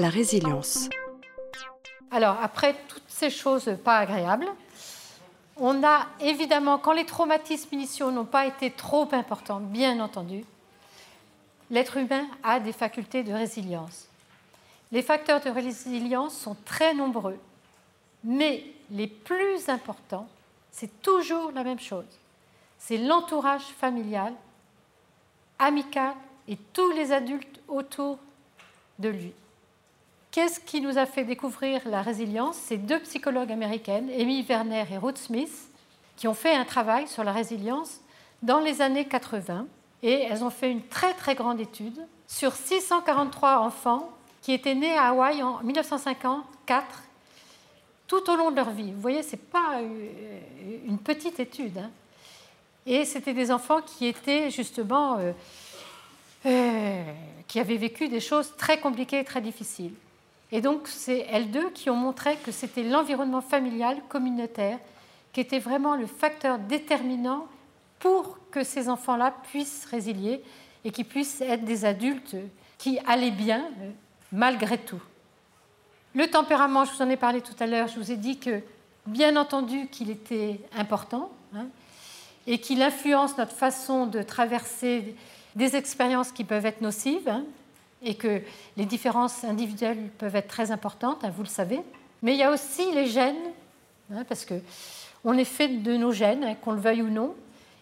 la résilience. Alors, après toutes ces choses pas agréables, on a évidemment, quand les traumatismes initiaux n'ont pas été trop importants, bien entendu, l'être humain a des facultés de résilience. Les facteurs de résilience sont très nombreux, mais les plus importants, c'est toujours la même chose. C'est l'entourage familial, amical et tous les adultes autour de lui. Qu'est-ce qui nous a fait découvrir la résilience? Ces deux psychologues américaines, Amy Werner et Ruth Smith, qui ont fait un travail sur la résilience dans les années 80. Et elles ont fait une très très grande étude sur 643 enfants qui étaient nés à Hawaï en 1954 tout au long de leur vie. Vous voyez, ce n'est pas une petite étude. Hein. Et c'était des enfants qui étaient justement... Euh, euh, qui avaient vécu des choses très compliquées et très difficiles. Et donc, c'est elles deux qui ont montré que c'était l'environnement familial, communautaire, qui était vraiment le facteur déterminant pour que ces enfants-là puissent résilier et qui puissent être des adultes qui allaient bien euh, malgré tout. Le tempérament, je vous en ai parlé tout à l'heure, je vous ai dit que, bien entendu, qu'il était important hein, et qu'il influence notre façon de traverser des expériences qui peuvent être nocives. Hein, et que les différences individuelles peuvent être très importantes, hein, vous le savez. Mais il y a aussi les gènes, hein, parce qu'on est fait de nos gènes, hein, qu'on le veuille ou non,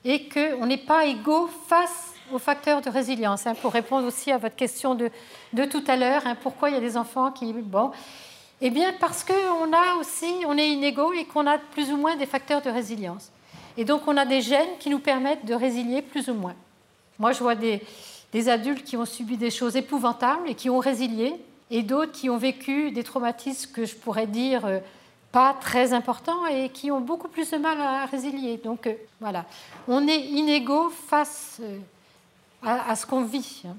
et qu'on n'est pas égaux face aux facteurs de résilience. pour répondre aussi à votre question de, de tout à l'heure, pourquoi il y a des enfants qui... Bon, eh bien parce qu'on a aussi, on est inégaux et qu'on a plus ou moins des facteurs de résilience. Et donc on a des gènes qui nous permettent de résilier plus ou moins. Moi, je vois des, des adultes qui ont subi des choses épouvantables et qui ont résilié, et d'autres qui ont vécu des traumatismes que je pourrais dire euh, pas très importants et qui ont beaucoup plus de mal à résilier. Donc euh, voilà, on est inégaux face euh, à, ce qu'on vit. Hein.